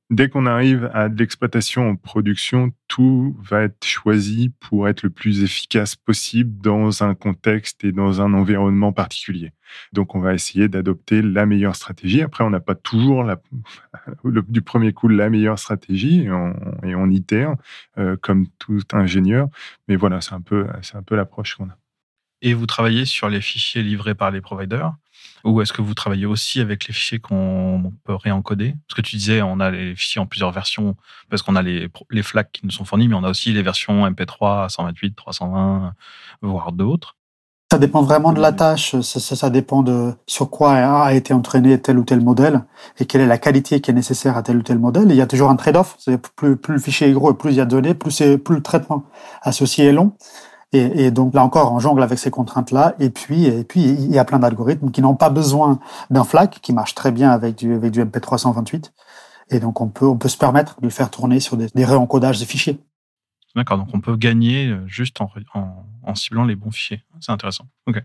dès qu'on arrive à de l'exploitation en production, tout va être choisi pour être le plus efficace possible dans un contexte et dans un environnement particulier. Donc, on va essayer d'adopter la meilleure stratégie. Après, on n'a pas toujours du premier coup la meilleure stratégie et on, et on itère euh, comme tout ingénieur. Mais voilà, c'est un peu, c'est un peu l'approche qu'on a. Et vous travaillez sur les fichiers livrés par les providers? Ou est-ce que vous travaillez aussi avec les fichiers qu'on peut réencoder? Parce que tu disais, on a les fichiers en plusieurs versions, parce qu'on a les, les flags qui nous sont fournis, mais on a aussi les versions MP3, 128, 320, voire d'autres. Ça dépend vraiment de la tâche, ça, ça, ça, dépend de sur quoi a été entraîné tel ou tel modèle et quelle est la qualité qui est nécessaire à tel ou tel modèle. il y a toujours un trade-off, plus, plus le fichier est gros et plus il y a de données, plus, plus le traitement associé est long. Et, et, donc là encore, on jongle avec ces contraintes-là. Et puis, et puis, il y a plein d'algorithmes qui n'ont pas besoin d'un FLAC, qui marche très bien avec du, avec du MP328. Et donc, on peut, on peut se permettre de le faire tourner sur des, des réencodages de fichiers. D'accord. Donc, on peut gagner euh, juste en, en, en ciblant les bons fichiers. C'est intéressant. OK.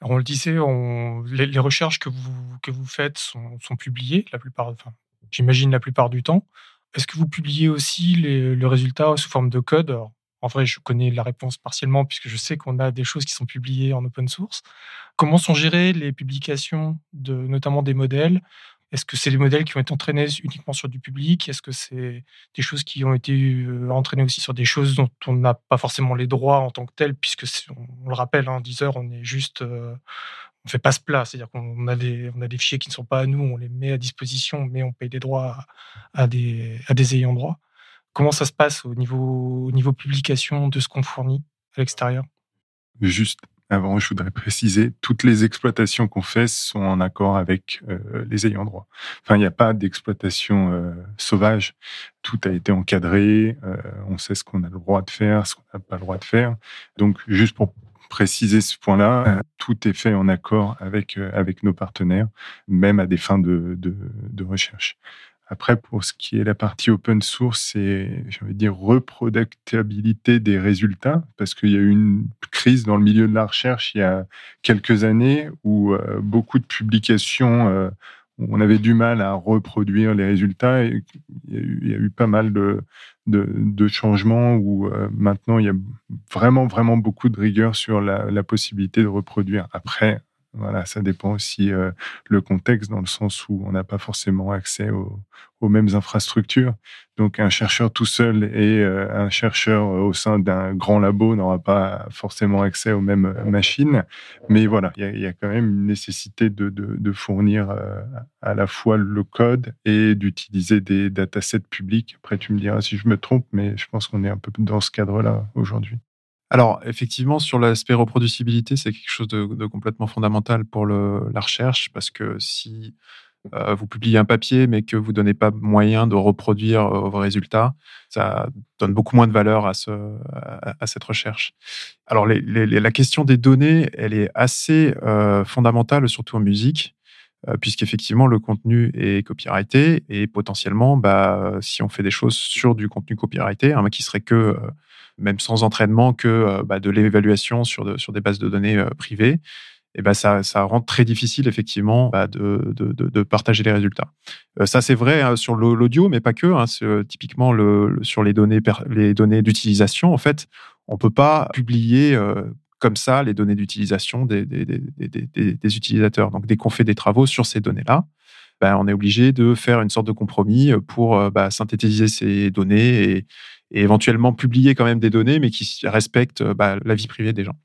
Alors, on le disait, on, les, les, recherches que vous, que vous faites sont, sont publiées la plupart, enfin, j'imagine la plupart du temps. Est-ce que vous publiez aussi les, le résultat sous forme de code? Alors, en vrai, je connais la réponse partiellement puisque je sais qu'on a des choses qui sont publiées en open source. Comment sont gérées les publications de notamment des modèles? Est-ce que c'est des modèles qui ont été entraînés uniquement sur du public? Est-ce que c'est des choses qui ont été entraînées aussi sur des choses dont on n'a pas forcément les droits en tant que telles Puisque on, le rappelle, hein, Deezer, on est juste euh, on fait pas ce plat, c'est-à-dire qu'on a des fichiers qui ne sont pas à nous, on les met à disposition, mais on paye des droits à, à des à des ayants droit. Comment ça se passe au niveau, au niveau publication de ce qu'on fournit à l'extérieur? Juste avant, je voudrais préciser, toutes les exploitations qu'on fait sont en accord avec euh, les ayants droit. Enfin, il n'y a pas d'exploitation euh, sauvage. Tout a été encadré. Euh, on sait ce qu'on a le droit de faire, ce qu'on n'a pas le droit de faire. Donc, juste pour préciser ce point-là, tout est fait en accord avec nos partenaires, même à des fins de recherche. Après, pour ce qui est la partie open source, c'est, j'ai envie de dire, reproductibilité des résultats, parce qu'il y a eu une crise dans le milieu de la recherche il y a quelques années où euh, beaucoup de publications, euh, on avait du mal à reproduire les résultats. Et il, y a eu, pas mal de changements où euh, maintenant il y a vraiment, vraiment beaucoup de rigueur sur la, la possibilité de reproduire. Après, voilà, ça dépend aussi euh, le contexte dans le sens où on n'a pas forcément accès aux, mêmes infrastructures. Donc un chercheur tout seul et euh, un chercheur au sein d'un grand labo n'aura pas forcément accès aux mêmes machines. Mais voilà, il y, a quand même une nécessité de, fournir euh, à la fois le code et d'utiliser des datasets publics. Après, tu me diras si je me trompe, mais je pense qu'on est un peu dans ce cadre-là aujourd'hui. Alors, effectivement, sur l'aspect reproducibilité, c'est quelque chose de, complètement fondamental pour la recherche, parce que si euh, vous publiez un papier, mais que vous ne donnez pas moyen de reproduire euh, vos résultats, ça donne beaucoup moins de valeur à, ce, à, à cette recherche. Alors, la question des données, elle est assez euh, fondamentale, surtout en musique. puisqu'effectivement le contenu est copyrighté et potentiellement, bah, si on fait des choses sur du contenu copyrighté, hein, qui serait que, même sans entraînement, que euh, bah, de l'évaluation sur, sur des bases de données privées, et ben ça, ça rend très difficile effectivement bah, de, de, de, partager les résultats. ça c'est vrai hein, sur l'audio, mais pas que. Hein, typiquement le, sur les données, les données d'utilisation, en fait, on peut pas publier comme ça les données d'utilisation des, des, utilisateurs. Donc, dès qu'on fait des travaux sur ces données-là, ben, on est obligé de faire une sorte de compromis pour euh, bah, synthétiser ces données et, éventuellement publier quand même des données, mais qui respectent bah, la vie privée des gens.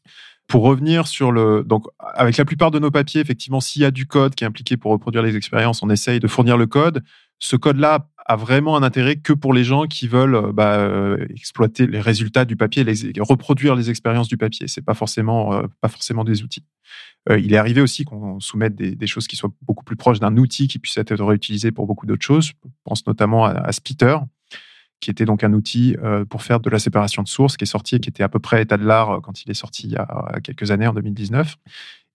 Pour revenir sur le, donc avec la plupart de nos papiers, effectivement, s'il y a du code qui est impliqué pour reproduire les expériences, on essaye de fournir le code. Ce code-là a vraiment un intérêt que pour les gens qui veulent euh, bah, euh, exploiter les résultats du papier, reproduire les expériences du papier. C'est pas euh, pas forcément des outils. il est arrivé aussi qu'on soumette des, choses qui soient beaucoup plus proches d'un outil qui puisse être réutilisé pour beaucoup d'autres choses. Je pense notamment à, à qui était donc un outil pour faire de la séparation de sources, qui est sorti et qui était à peu près état de l'art quand il est sorti il y a quelques années, en 2019,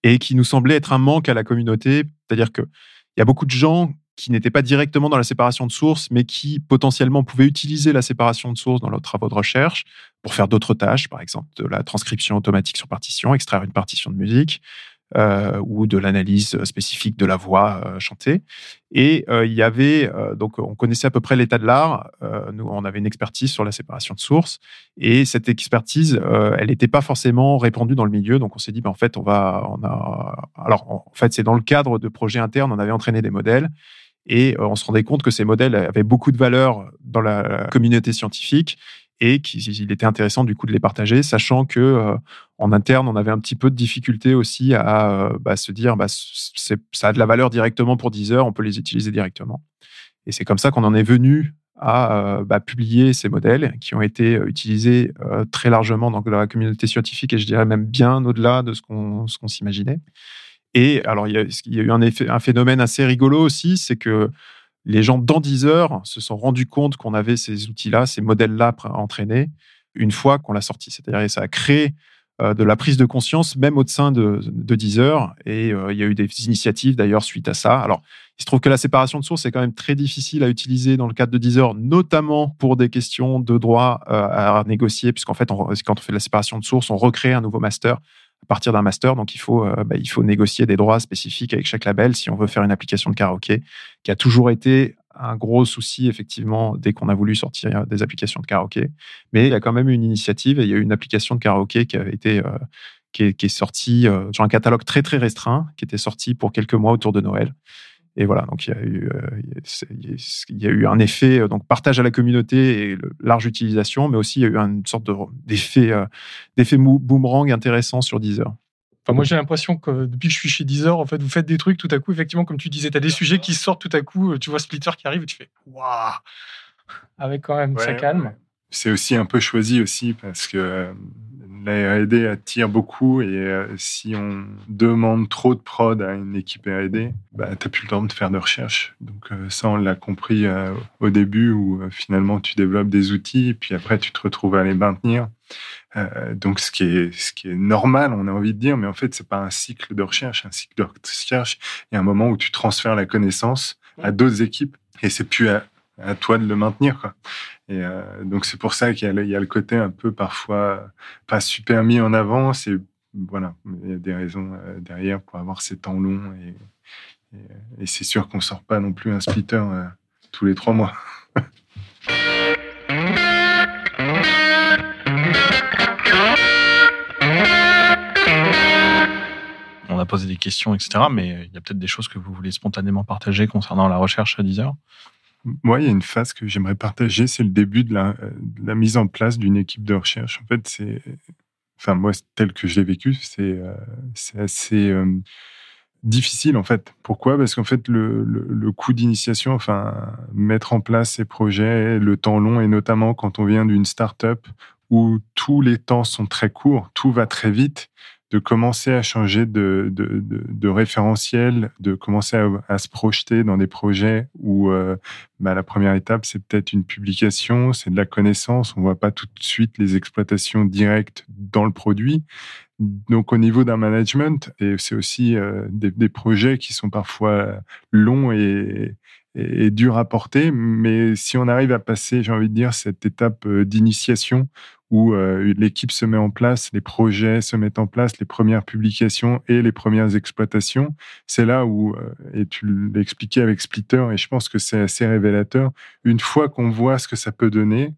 et qui nous semblait être un manque à la communauté. C'est-à-dire qu'il y a beaucoup de gens qui n'étaient pas directement dans la séparation de sources, mais qui potentiellement pouvaient utiliser la séparation de sources dans leurs travaux de recherche pour faire d'autres tâches, par exemple de la transcription automatique sur partition, extraire une partition de musique, euh, ou de l'analyse spécifique de la voix euh, chantée. Et euh, il y avait, donc on connaissait à peu près l'état de l'art. nous, on avait une expertise sur la séparation de sources. Et cette expertise, elle n'était pas forcément répandue dans le milieu. Donc on s'est dit, ben, en fait, on va, on a, alors en fait, c'est dans le cadre de projets internes, on avait entraîné des modèles. Et on se rendait compte que ces modèles avaient beaucoup de valeur dans la communauté scientifique et qu'il était intéressant du coup de les partager, sachant que euh, en interne, on avait un petit peu de difficulté aussi à euh, bah, se dire bah, ça a de la valeur directement pour Deezer, on peut les utiliser directement. Et c'est comme ça qu'on en est venu à euh, bah, publier ces modèles qui ont été utilisés très largement dans la communauté scientifique et je dirais même bien au-delà de ce qu'on s'imaginait. Et alors, il y, a, y a eu un, effet, un phénomène assez rigolo aussi, c'est que les gens dans Deezer se sont rendus compte qu'on avait ces outils-là, ces modèles-là entraînés une fois qu'on l'a sorti. C'est-à-dire ça a créé euh, de la prise de conscience même au sein de, de Deezer et euh, il y a eu des initiatives d'ailleurs suite à ça. Alors, il se trouve que la séparation de sources est quand même très difficile à utiliser dans le cadre de Deezer, notamment pour des questions de droit euh, à négocier, puisqu'en fait, quand on fait la séparation de sources, on recrée un nouveau master à partir d'un master. Donc, il faut, euh, bah, il faut négocier des droits spécifiques avec chaque label si on veut faire une application de karaoké, qui a toujours été un gros souci, effectivement, dès qu'on a voulu sortir des applications de karaoké. Mais il y a quand même une initiative et il y a eu une application de karaoké qui été. Euh, qui est, sortie euh, sur un catalogue très très restreint, qui était sorti pour quelques mois autour de Noël. Et voilà, donc il y a eu, euh, il y a eu un effet, euh, donc partage à la communauté et large utilisation, mais aussi il y a eu une sorte d'effet, euh, d'effet boomerang intéressant sur Deezer. Enfin, moi, j'ai l'impression que depuis que je suis chez Deezer, en fait, vous faites des trucs tout à coup, effectivement, comme tu disais, tu as des sujets qui sortent tout à coup, tu vois Splitter qui arrive et tu fais waouh Avec quand même, ça calme. C'est aussi un peu choisi aussi parce que la R&D attire beaucoup et euh, si on demande trop de prod à une équipe R&D, bah, n'as plus le temps de faire de recherche. Donc euh, ça, on l'a compris euh, au début où finalement tu développes des outils et puis après tu te retrouves à les maintenir. donc ce qui est ce qui est normal, on a envie de dire, mais en fait c'est pas un cycle de recherche. Un cycle de recherche, il y a un moment où tu transfères la connaissance à d'autres équipes et c'est plus à, à toi de le maintenir. Et euh, donc c'est pour ça qu'il y, a le côté un peu parfois pas super mis en avant. C'est voilà, il y a des raisons euh, derrière pour avoir ces temps longs et, et, c'est sûr qu'on sort pas non plus un splitter euh, tous les trois mois. On a posé des questions, etc. Mais il y a peut-être des choses que vous voulez spontanément partager concernant la recherche à 10 heures. Moi, il y a une phase que j'aimerais partager, c'est le début de la, la, mise en place d'une équipe de recherche. En fait, c'est, enfin moi, tel que je l'ai vécu, c'est euh, assez euh, difficile en fait. Pourquoi? Parce qu'en fait, le, le coût d'initiation, enfin mettre en place ces projets, le temps long, et notamment quand on vient d'une start-up où tous les temps sont très courts, tout va très vite de commencer à changer de, de, référentiel, de commencer à, se projeter dans des projets où euh, bah, la première étape, c'est peut-être une publication, c'est de la connaissance. On voit pas tout de suite les exploitations directes dans le produit. Donc au niveau d'un management, et c'est aussi des, des, projets qui sont parfois longs et, et, dur à porter. Mais si on arrive à passer, j'ai envie de dire, cette étape euh, d'initiation où euh, l'équipe se met en place, les projets se mettent en place, les premières publications et les premières exploitations, c'est là où, euh, et tu l'expliquais avec Splitter, et je pense que c'est assez révélateur, une fois qu'on voit ce que ça peut donner,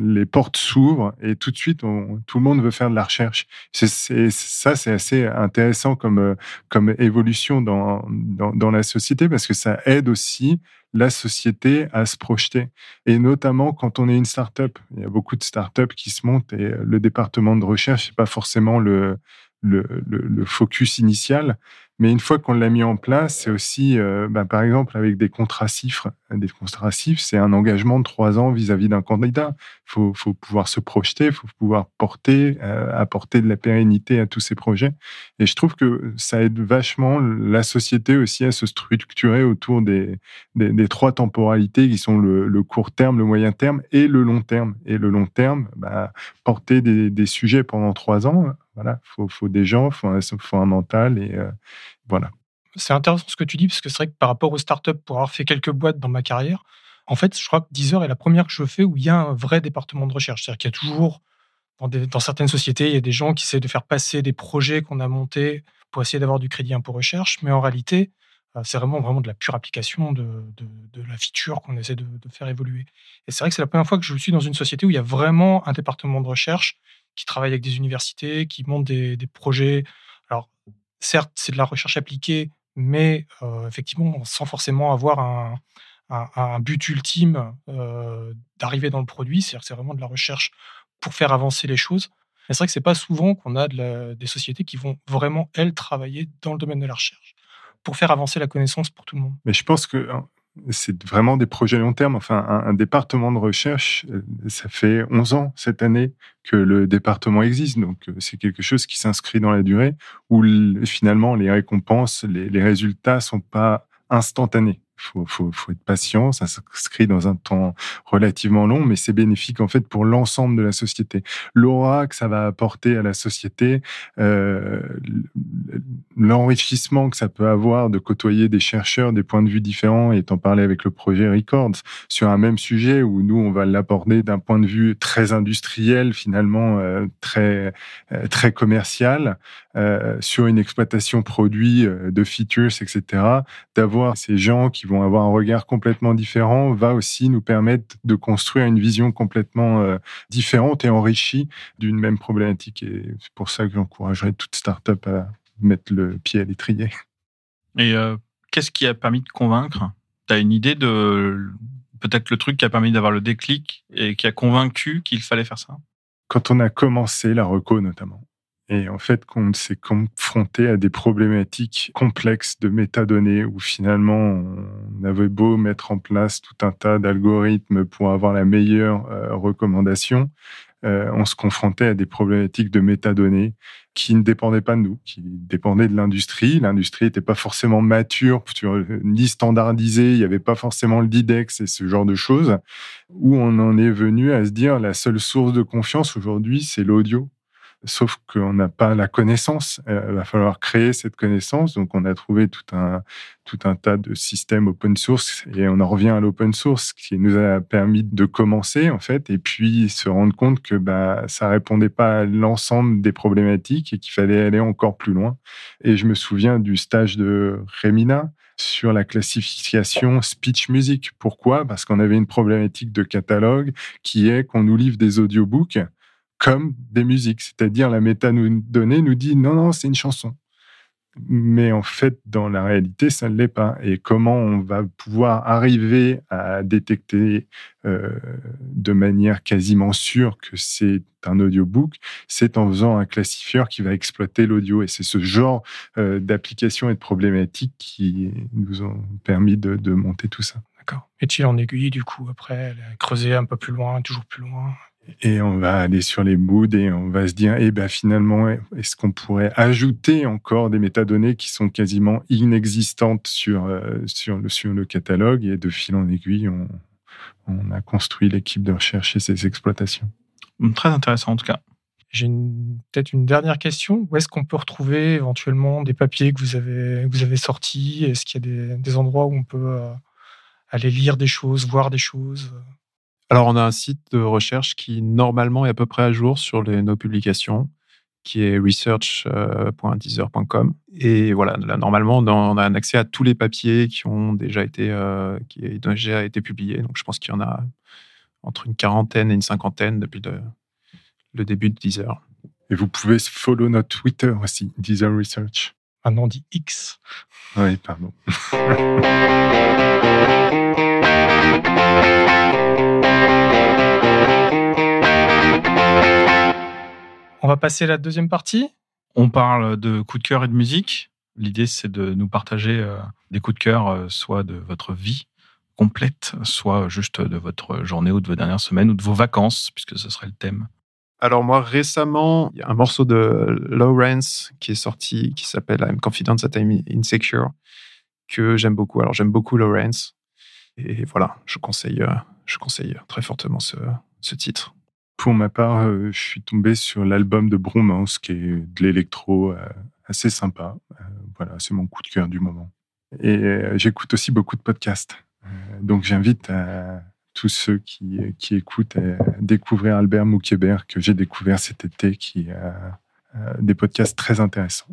les portes s'ouvrent et tout de suite, tout le monde veut faire de la recherche. C'est, ça, c'est assez intéressant comme, euh, comme évolution dans, dans, la société parce que ça aide aussi la société à se projeter. Et notamment quand on est une start-up. Il y a beaucoup de start-up qui se montent et le département de recherche, c'est pas forcément le, le, focus initial. Mais une fois qu'on l'a mis en place, c'est aussi, euh, bah, par exemple, avec des contrats chiffres. Des contrats chiffres, c'est un engagement de trois ans vis-à-vis d'un candidat. Il faut, pouvoir se projeter, il faut pouvoir porter, euh, apporter de la pérennité à tous ces projets. Et je trouve que ça aide vachement la société aussi à se structurer autour des, trois temporalités qui sont le, court terme, le moyen terme et le long terme. Et le long terme, bah, porter des sujets pendant trois ans, voilà, faut, faut des gens, faut faut un mental et euh, voilà. C'est intéressant ce que tu dis parce que c'est vrai que par rapport aux startups, pour avoir fait quelques boîtes dans ma carrière, en fait, je crois que Deezer est la première que je fais où il y a un vrai département de recherche. C'est-à-dire qu'il y a toujours dans, dans, certaines sociétés, il y a des gens qui essaient de faire passer des projets qu'on a montés pour essayer d'avoir du crédit impôt recherche, mais en réalité, euh, c'est vraiment, vraiment de la pure application de, de, la feature qu'on essaie de, de, faire évoluer. Et c'est vrai que c'est la première fois que je suis dans une société où il y a vraiment un département de recherche qui travaillent avec des universités, qui montent des, projets. Alors, certes, c'est de la recherche appliquée, mais euh, effectivement, sans forcément avoir un, but ultime euh, d'arriver dans le produit. C'est-à-dire que c'est vraiment de la recherche pour faire avancer les choses. Mais c'est vrai que c'est pas souvent qu'on a des sociétés qui vont vraiment, elles, travailler dans le domaine de la recherche pour faire avancer la connaissance pour tout le monde. Mais je pense que hein, c'est vraiment des projets long terme. Enfin, un, département de recherche, euh, ça fait 11 ans cette année que le département existe. Donc, euh, c'est quelque chose qui s'inscrit dans la durée où finalement les récompenses, les, les résultats sont pas instantanés faut, faut, faut être patient, ça s'inscrit dans un temps relativement long, mais c'est bénéfique en fait pour l'ensemble de la société. L'aura que ça va apporter à la société, euh, l'enrichissement que ça peut avoir de côtoyer des chercheurs, des points de vue différents, et t'en parlais avec le projet Records, sur un même sujet où nous, on va l'aborder d'un point de vue très industriel, finalement, euh, très, euh, très commercial, euh, sur une exploitation produit euh, de features, etc., d'avoir ces gens qui vont avoir un regard complètement différent va aussi nous permettre de construire une vision complètement euh, différente et enrichie d'une même problématique. Et c'est pour ça que j'encouragerais toute startup à mettre le pied à l'étrier. Et qu'est-ce qui a permis de convaincre? Tu as une idée de peut-être le truc qui a permis d'avoir le déclic et qui a convaincu qu'il fallait faire ça? Quand on a commencé la reco notamment, et en fait, qu'on s'est confronté à des problématiques complexes de métadonnées où finalement, on avait beau mettre en place tout un tas d'algorithmes pour avoir la meilleure euh, recommandation, euh, on se confrontait à des problématiques de métadonnées qui ne dépendaient pas de nous, qui dépendaient de l'industrie. L'industrie n'était pas forcément mature, ni standardisée, il n'y avait pas forcément le DIDEX et ce genre de choses, où on en est venu à se dire la seule source de confiance aujourd'hui, c'est l'audio sauf qu'on n'a pas la connaissance. Euh, il va falloir créer cette connaissance. Donc, on a trouvé tout un, tout un tas de systèmes open source et on en revient à l'open source qui nous a permis de commencer, en fait, et puis se rendre compte que bah, ça répondait pas à l'ensemble des problématiques et qu'il fallait aller encore plus loin. Et je me souviens du stage de Remina sur la classification speech music. Pourquoi? Parce qu'on avait une problématique de catalogue qui est qu'on nous livre des audiobooks comme des musiques. C'est-à-dire, la métadonnée nous dit non, non, c'est une chanson. Mais en fait, dans la réalité, ça ne l'est pas. Et comment on va pouvoir arriver à détecter euh, de manière quasiment sûre que c'est un audiobook, c'est en faisant un classifieur qui va exploiter l'audio. Et c'est ce genre euh, d'applications et de problématiques qui nous ont permis de, de monter tout ça. D'accord. Et tu en aiguille, du coup, après, creuser un peu plus loin, toujours plus loin? Et on va aller sur les moods et on va se dire, eh ben finalement, est-ce qu'on pourrait ajouter encore des métadonnées qui sont quasiment inexistantes sur, euh, sur, le, sur le catalogue Et de fil en aiguille, on, on a construit l'équipe de recherche et ses exploitations? Très intéressant en tout cas. J'ai peut-être une dernière question. Où est-ce qu'on peut retrouver éventuellement des papiers que vous avez, que vous avez sortis? Est-ce qu'il y a des, des, endroits où on peut euh, aller lire des choses, voir des choses? Alors, on a un site de recherche qui, normalement, est à peu près à jour sur les, nos publications, qui est research.deezer.com. Et voilà, là, normalement, on a un accès à tous les papiers qui ont déjà été, euh, qui ont déjà été publiés. Donc, je pense qu'il y en a entre une quarantaine et une cinquantaine depuis le, le début de Deezer. Et vous pouvez follow notre Twitter aussi, Deezer Research. Un nom dit X. Oui, pardon. On va passer à la deuxième partie. On parle de coups de cœur et de musique. L'idée, c'est de nous partager euh, des coups de cœur, euh, soit de votre vie complète, soit juste de votre journée ou de vos dernières semaines ou de vos vacances, puisque ce serait le thème. Alors moi, récemment, il y a un morceau de Lawrence qui est sorti, qui s'appelle I'm Confident That I'm Insecure, que j'aime beaucoup. Alors j'aime beaucoup Lawrence. Et voilà, je conseille, euh, je conseille très fortement ce, ce titre. Pour ma part, euh, je suis tombé sur l'album de Bromance, qui est de l'électro euh, assez sympa. voilà, c'est mon coup de cœur du moment. Et j'écoute aussi beaucoup de podcasts. donc j'invite à tous ceux qui, qui écoutent et découvrir Albert Moukébert que j'ai découvert cet été, qui a des podcasts très intéressants.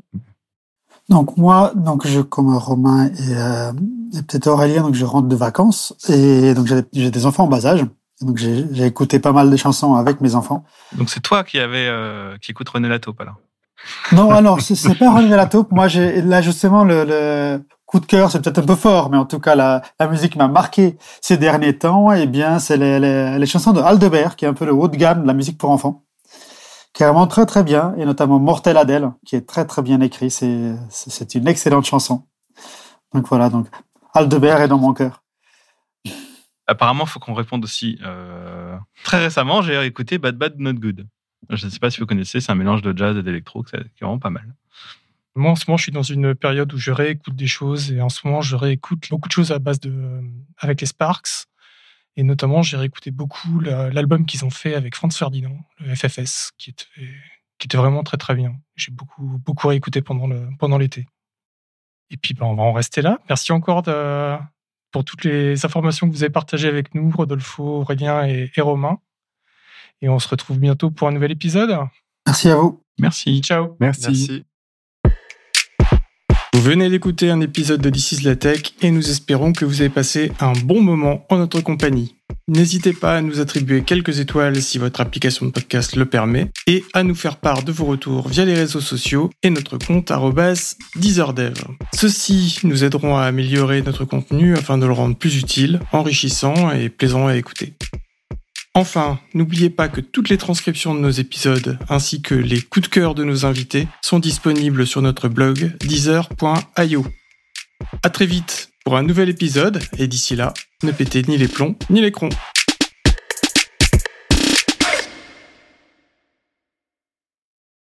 Donc moi, donc je comme Romain et, euh, et peut-être Aurélien, donc je rentre de vacances et donc j'ai des enfants en bas âge. Donc j'ai écouté pas mal de chansons avec mes enfants. Donc c'est toi qui avait euh, qui écoute René Lataupe alors Non, alors c'est pas René Lataupe. Moi j'ai là justement le, le coup de cœur, c'est peut-être un peu fort, mais en tout cas, la, la musique m'a marqué ces derniers temps. Et eh bien, c'est les, les, les, chansons de Aldebert, qui est un peu le haut de gamme de la musique pour enfants, qui est vraiment très très bien, et notamment Mortel Adèle, qui est très très bien écrit. C'est c'est une excellente chanson. Donc voilà, donc Aldebert est dans mon cœur. Apparemment, il faut qu'on réponde aussi. Euh, très récemment, j'ai écouté Bad Bad Not Good. Je ne sais pas si vous connaissez, c'est un mélange de jazz et d'électro qui est vraiment pas mal. Moi, en ce moment, je suis dans une période où je réécoute des choses et en ce moment, je réécoute beaucoup de choses à base de, avec les Sparks. Et notamment, j'ai réécouté beaucoup l'album qu'ils ont fait avec Franz Ferdinand, le FFS, qui était, qui était vraiment très très bien. J'ai beaucoup, beaucoup réécouté pendant le, pendant l'été. Et puis, ben, on va en rester là. Merci encore de, pour toutes les informations que vous avez partagées avec nous, Rodolfo, Aurélien et, et Romain. Et on se retrouve bientôt pour un nouvel épisode. Merci à vous. Merci. Ciao. Merci. Merci. Vous venez d'écouter un épisode de This is la Tech et nous espérons que vous avez passé un bon moment en notre compagnie. N'hésitez pas à nous attribuer quelques étoiles si votre application de podcast le permet et à nous faire part de vos retours via les réseaux sociaux et notre compte DeezerDev. Ceux-ci nous aideront à améliorer notre contenu afin de le rendre plus utile, enrichissant et plaisant à écouter. Enfin, n'oubliez pas que toutes les transcriptions de nos épisodes ainsi que les coups de cœur de nos invités sont disponibles sur notre blog deezer.io. À très vite pour un nouvel épisode et d'ici là, ne pétez ni les plombs ni les crons.